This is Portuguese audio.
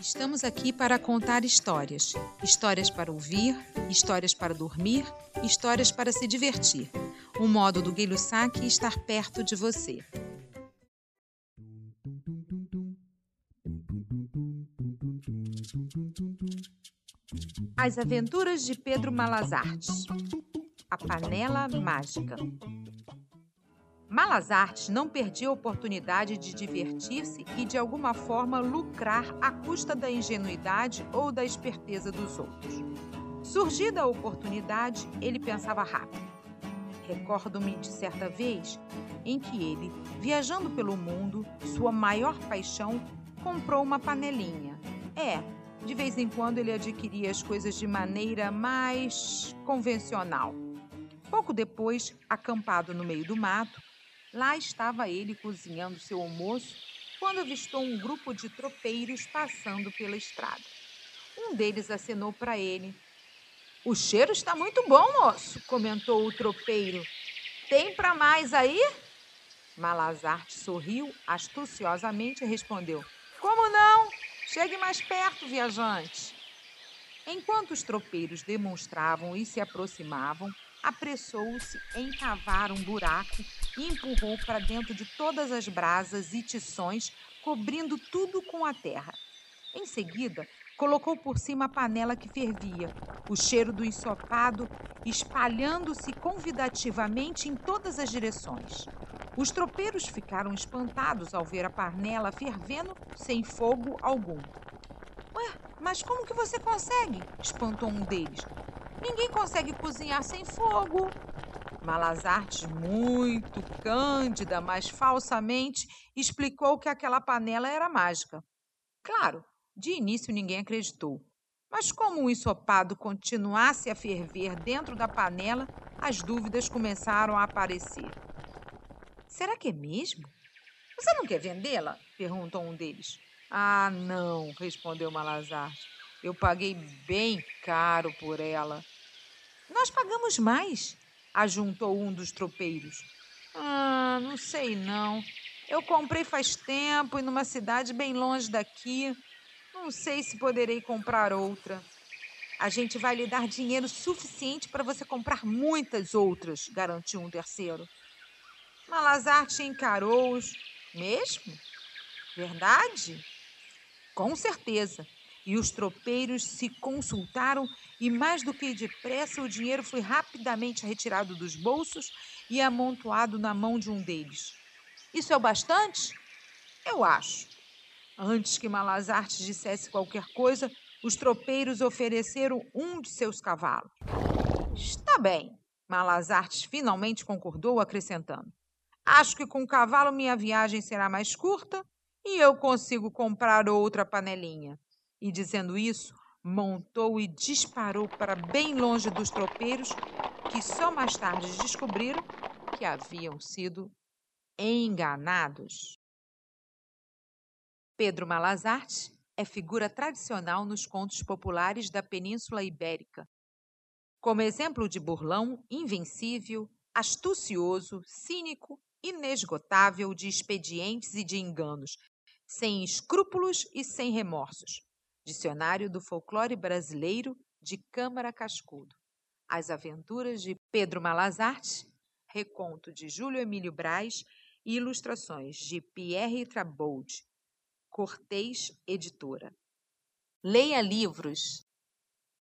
Estamos aqui para contar histórias. Histórias para ouvir, histórias para dormir, histórias para se divertir. Um modo do Guilho Saque estar perto de você. As Aventuras de Pedro Malazarte A Panela Mágica Malazarte não perdia a oportunidade de divertir-se e, de alguma forma, lucrar à custa da ingenuidade ou da esperteza dos outros. Surgida a oportunidade, ele pensava rápido. Recordo-me de certa vez em que ele, viajando pelo mundo, sua maior paixão, comprou uma panelinha. É, de vez em quando ele adquiria as coisas de maneira mais convencional. Pouco depois, acampado no meio do mato, Lá estava ele cozinhando seu almoço quando avistou um grupo de tropeiros passando pela estrada. Um deles acenou para ele. O cheiro está muito bom, moço, comentou o tropeiro. Tem para mais aí? Malazarte sorriu astuciosamente e respondeu: Como não? Chegue mais perto, viajante. Enquanto os tropeiros demonstravam e se aproximavam, apressou-se em cavar um buraco e empurrou para dentro de todas as brasas e tições, cobrindo tudo com a terra. Em seguida, colocou por cima a panela que fervia, o cheiro do ensopado espalhando-se convidativamente em todas as direções. Os tropeiros ficaram espantados ao ver a panela fervendo sem fogo algum. Ué, mas como que você consegue? espantou um deles. Ninguém consegue cozinhar sem fogo. Malazarte, muito cândida, mas falsamente, explicou que aquela panela era mágica. Claro, de início ninguém acreditou. Mas como o ensopado continuasse a ferver dentro da panela, as dúvidas começaram a aparecer. Será que é mesmo? Você não quer vendê-la? perguntou um deles. Ah, não, respondeu Malazarte. Eu paguei bem caro por ela. Nós pagamos mais, ajuntou um dos tropeiros. Ah, não sei não. Eu comprei faz tempo e numa cidade bem longe daqui. Não sei se poderei comprar outra. A gente vai lhe dar dinheiro suficiente para você comprar muitas outras, garantiu um terceiro. Malazarte encarou-os. Mesmo? Verdade? Com certeza e os tropeiros se consultaram e, mais do que depressa, o dinheiro foi rapidamente retirado dos bolsos e amontoado na mão de um deles. Isso é o bastante? Eu acho. Antes que Malazarte dissesse qualquer coisa, os tropeiros ofereceram um de seus cavalos. Está bem, Malazarte finalmente concordou, acrescentando. Acho que com o cavalo minha viagem será mais curta e eu consigo comprar outra panelinha e, dizendo isso, montou e disparou para bem longe dos tropeiros, que só mais tarde descobriram que haviam sido enganados. Pedro Malazarte é figura tradicional nos contos populares da Península Ibérica. Como exemplo de burlão, invencível, astucioso, cínico, inesgotável de expedientes e de enganos, sem escrúpulos e sem remorsos. Dicionário do Folclore Brasileiro de Câmara Cascudo. As Aventuras de Pedro Malazarte, reconto de Júlio Emílio Braz e ilustrações de Pierre Trabold. Cortês Editora. Leia livros.